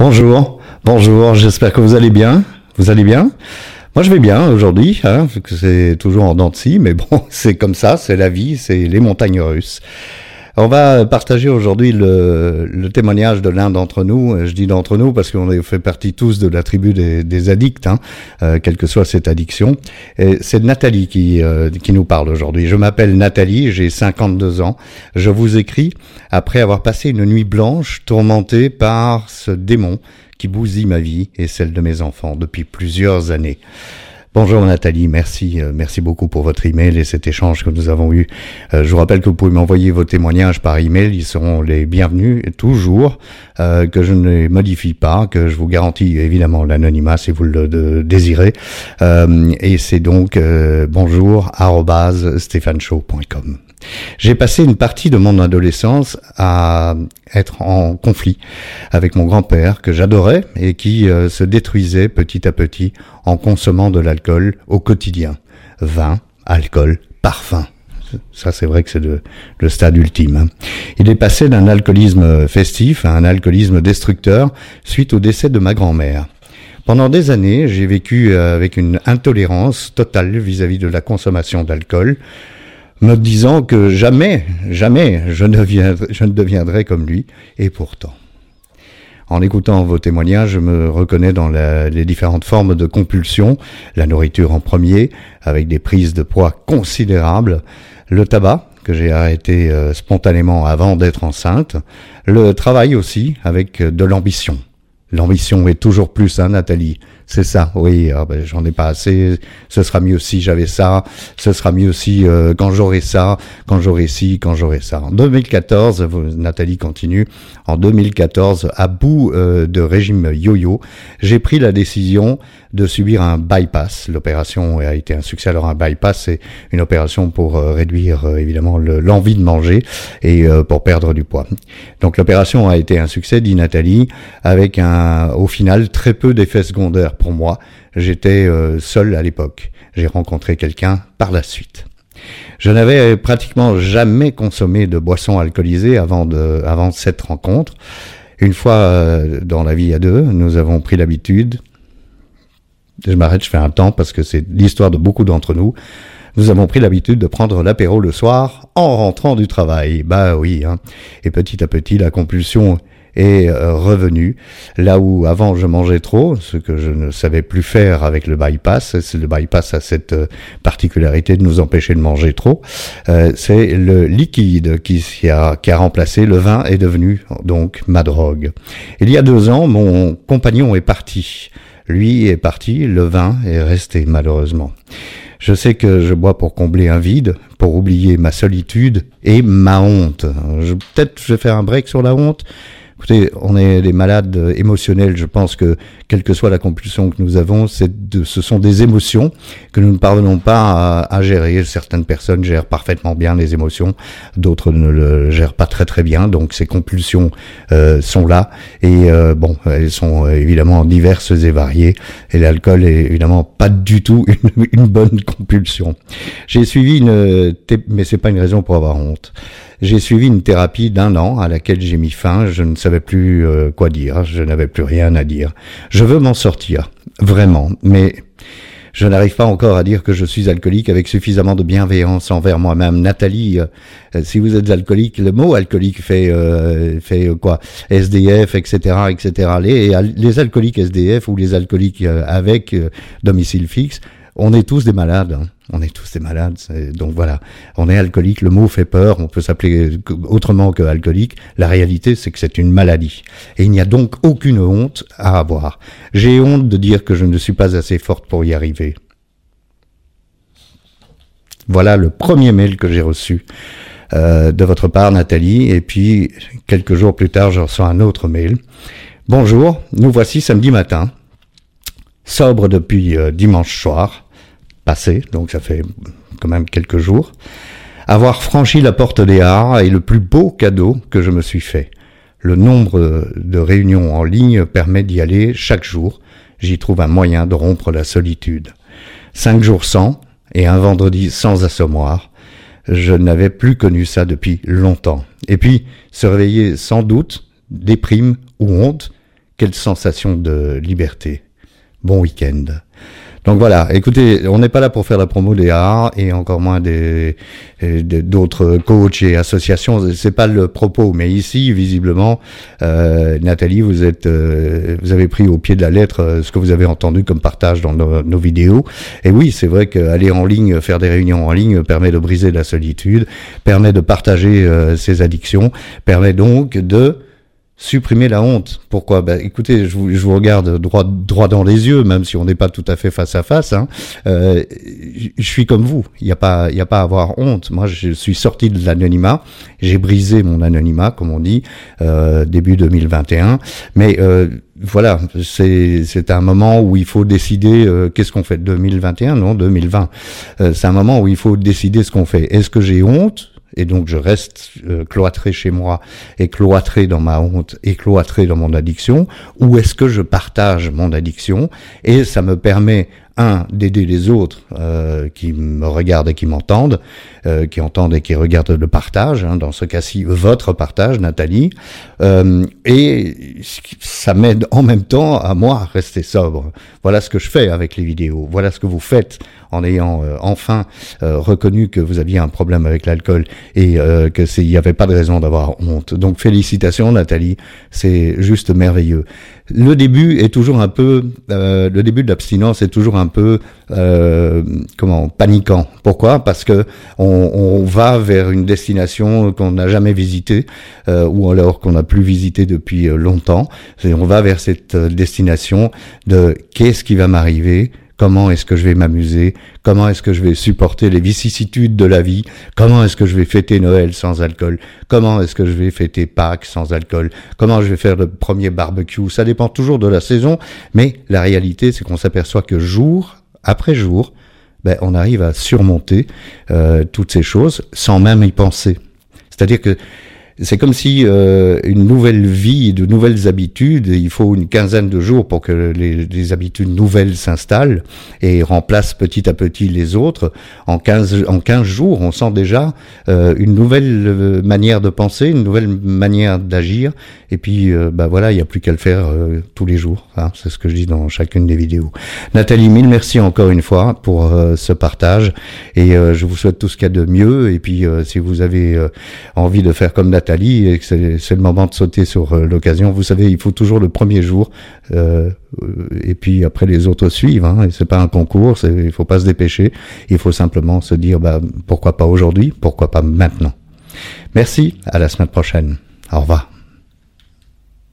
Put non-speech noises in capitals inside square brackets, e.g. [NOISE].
Bonjour, bonjour, j'espère que vous allez bien. Vous allez bien? Moi je vais bien aujourd'hui, hein, c'est toujours en scie, mais bon, [LAUGHS] c'est comme ça, c'est la vie, c'est les montagnes russes. On va partager aujourd'hui le, témoignage de l'un d'entre nous. Je dis d'entre nous parce qu'on fait partie tous de la tribu des, addicts, hein, euh, quelle que soit cette addiction. C'est Nathalie qui, euh, qui nous parle aujourd'hui. Je m'appelle Nathalie, j'ai 52 ans. Je vous écris après avoir passé une nuit blanche tourmentée par ce démon qui bousille ma vie et celle de mes enfants depuis plusieurs années. Bonjour Nathalie, merci, euh, merci beaucoup pour votre email et cet échange que nous avons eu. Euh, je vous rappelle que vous pouvez m'envoyer vos témoignages par email, ils seront les bienvenus toujours, euh, que je ne les modifie pas, que je vous garantis évidemment l'anonymat si vous le désirez. et c'est donc bonjour j'ai passé une partie de mon adolescence à être en conflit avec mon grand-père que j'adorais et qui euh, se détruisait petit à petit en consommant de l'alcool au quotidien. Vin, alcool, parfum. Ça, c'est vrai que c'est le, stade ultime. Hein. Il est passé d'un alcoolisme festif à un alcoolisme destructeur suite au décès de ma grand-mère. Pendant des années, j'ai vécu euh, avec une intolérance totale vis à -vis de la consommation d'alcool, me disant que jamais, jamais je ne, deviendrai comme lui, et pourtant. En écoutant vos témoignages, je me reconnais dans les différentes formes de compulsion, la nourriture en premier, avec des prises de poids considérables, le tabac, que j'ai arrêté euh, spontanément avant d'être enceinte, le travail aussi, avec de l'ambition. L'ambition est toujours plus, hein, Nathalie c'est ça, oui, ah ben, j'en ai pas assez, ce sera mieux si j'avais ça, ce sera mieux si euh, quand j'aurai ça, quand j'aurai ci, quand j'aurai ça. En 2014, Nathalie continue, en 2014, à bout euh, de régime yo-yo, j'ai pris la décision de subir un bypass. L'opération a été un succès. Alors un bypass, c'est une opération pour euh, réduire évidemment l'envie de manger et pour perdre du poids. Donc l'opération a été un succès, dit Nathalie, avec un, au final très peu d'effets secondaires pour moi. J'étais euh, seul à l'époque. J'ai rencontré quelqu'un par la suite. Je n'avais pratiquement jamais consommé de boissons alcoolisées avant, avant cette rencontre. Une fois euh, dans la vie à deux, nous avons pris l'habitude, je m'arrête, je fais un temps parce que c'est l'histoire de beaucoup d'entre nous, nous avons pris l'habitude de prendre l'apéro le soir en rentrant du travail. Bah oui, hein. et petit à petit la compulsion est euh, revenu là où avant je mangeais trop, ce que je ne savais plus faire avec le bypass. Le bypass a cette euh, particularité de nous empêcher de manger trop. Euh, c'est le liquide qui a, qui a remplacé le vin est devenu donc ma drogue. Il y a deux ans, mon compagnon est parti. Lui est parti, le vin est resté malheureusement. Je sais que je bois pour combler un vide, pour oublier ma solitude et ma honte. Peut-être je vais faire un break sur la honte. Écoutez, on est des malades émotionnels. Je pense que, quelle que soit la compulsion que nous avons, de, ce sont des émotions que nous ne parvenons pas à, gérer. Certaines personnes gèrent parfaitement bien les émotions, d'autres ne le gèrent pas très très bien. Donc ces compulsions euh, sont là et euh, bon, elles sont euh, évidemment diverses et variées. Et l'alcool est évidemment pas du tout [LAUGHS] une, une bonne compulsion. J'ai suivi une, mais c'est pas une raison pour avoir honte. J'ai suivi une thérapie d'un an à laquelle j'ai mis fin. Je ne savais plus euh, quoi dire. Je n'avais plus rien à dire. Je veux m'en sortir. Vraiment. Mais je n'arrive pas encore à dire que je suis alcoolique avec suffisamment de bienveillance envers moi-même. Nathalie, euh, si vous êtes alcoolique, le mot alcoolique fait euh, fait quoi? SDF, etc., etc. Les, les alcooliques SDF ou les alcooliques avec domicile fixe, on est tous des malades. Hein. On est tous des malades. Donc voilà, on est alcoolique. Le mot fait peur. On peut s'appeler autrement que alcoolique. La réalité, c'est que c'est une maladie. Et il n'y a donc aucune honte à avoir. J'ai honte de dire que je ne suis pas assez forte pour y arriver. Voilà le premier mail que j'ai reçu euh, de votre part, Nathalie. Et puis, quelques jours plus tard, je reçois un autre mail. Bonjour, nous voici samedi matin, sobre depuis euh, dimanche soir passé, donc ça fait quand même quelques jours. Avoir franchi la porte des Arts est le plus beau cadeau que je me suis fait. Le nombre de réunions en ligne permet d'y aller chaque jour. J'y trouve un moyen de rompre la solitude. Cinq jours sans et un vendredi sans assommoir. Je n'avais plus connu ça depuis longtemps. Et puis, se réveiller sans doute, déprime ou honte, quelle sensation de liberté. Bon week-end. Donc voilà, écoutez, on n'est pas là pour faire la promo des arts et encore moins des d'autres coachs et associations. C'est pas le propos, mais ici, visiblement, euh, Nathalie, vous êtes, euh, vous avez pris au pied de la lettre euh, ce que vous avez entendu comme partage dans nos, vidéos. Et oui, c'est vrai qu'aller en ligne, faire des réunions en ligne, permet de briser la solitude, permet de partager ses addictions, permet donc de supprimer la honte. Pourquoi? Ben, Écoutez, je vous, je vous, regarde droit, droit dans les yeux, même si on n'est pas tout à fait face à face. Hein. Euh, je suis comme vous. Il n'y a pas, y a pas à avoir honte. Moi, je suis sorti de l'anonymat. J'ai brisé mon anonymat, comme on dit, euh, début 2021. Mais euh, voilà, c'est c'est un moment où il faut décider euh, qu'est-ce qu'on fait? 2021, non 2020. Euh, c'est un moment où il faut décider ce qu'on fait. Est-ce que j'ai honte? Et donc je reste euh, cloîtré chez moi et cloîtré dans ma honte et cloîtré dans mon addiction, ou est-ce que je partage mon addiction? Et ça me permet un, d'aider les autres euh, qui me regardent et qui m'entendent, euh, qui entendent et qui regardent le partage, hein, dans ce cas-ci votre partage, Nathalie, euh, et ça m'aide en même temps à moi à rester sobre. Voilà ce que je fais avec les vidéos, voilà ce que vous faites en ayant euh, enfin euh, reconnu que vous aviez un problème avec l'alcool et euh, que il n'y avait pas de raison d'avoir honte. Donc félicitations Nathalie, c'est juste merveilleux. Le début est toujours un peu, le début de l'abstinence est toujours un peu comment paniquant. Pourquoi? Parce que on, va vers une destination qu'on n'a jamais visitée ou alors qu'on n'a plus visité depuis longtemps. Et on va vers cette destination de qu'est-ce qui va m'arriver? Comment est-ce que je vais m'amuser? Comment est-ce que je vais supporter les vicissitudes de la vie? Comment est-ce que je vais fêter Noël sans alcool? Comment est-ce que je vais fêter Pâques sans alcool? Comment je vais faire le premier barbecue? Ça dépend toujours de la saison, mais la réalité, c'est qu'on s'aperçoit que jour après jour, ben, on arrive à surmonter euh, toutes ces choses sans même y penser. C'est-à-dire que c'est comme si euh, une nouvelle vie, de nouvelles habitudes, il faut une quinzaine de jours pour que les, habitudes nouvelles s'installent et remplacent petit à petit les autres. En 15, en 15 jours, on sent déjà euh, une nouvelle euh, manière de penser, une nouvelle manière d'agir. Et puis, bah voilà, il n'y a plus qu'à le faire tous les jours. Hein, c'est ce que je dis dans chacune des vidéos. Nathalie, mille merci encore une fois pour ce partage. Et je vous souhaite tout ce qu'il y a de mieux. Et puis, si vous avez envie de faire comme Nathalie, et c'est le moment de sauter sur euh, l'occasion. Vous savez, il faut toujours le premier jour euh, et puis après les autres suivent. Hein, c'est pas un concours, il faut pas se dépêcher. Il faut simplement se dire bah, pourquoi pas aujourd'hui, pourquoi pas maintenant. Merci, à la semaine prochaine. Au revoir.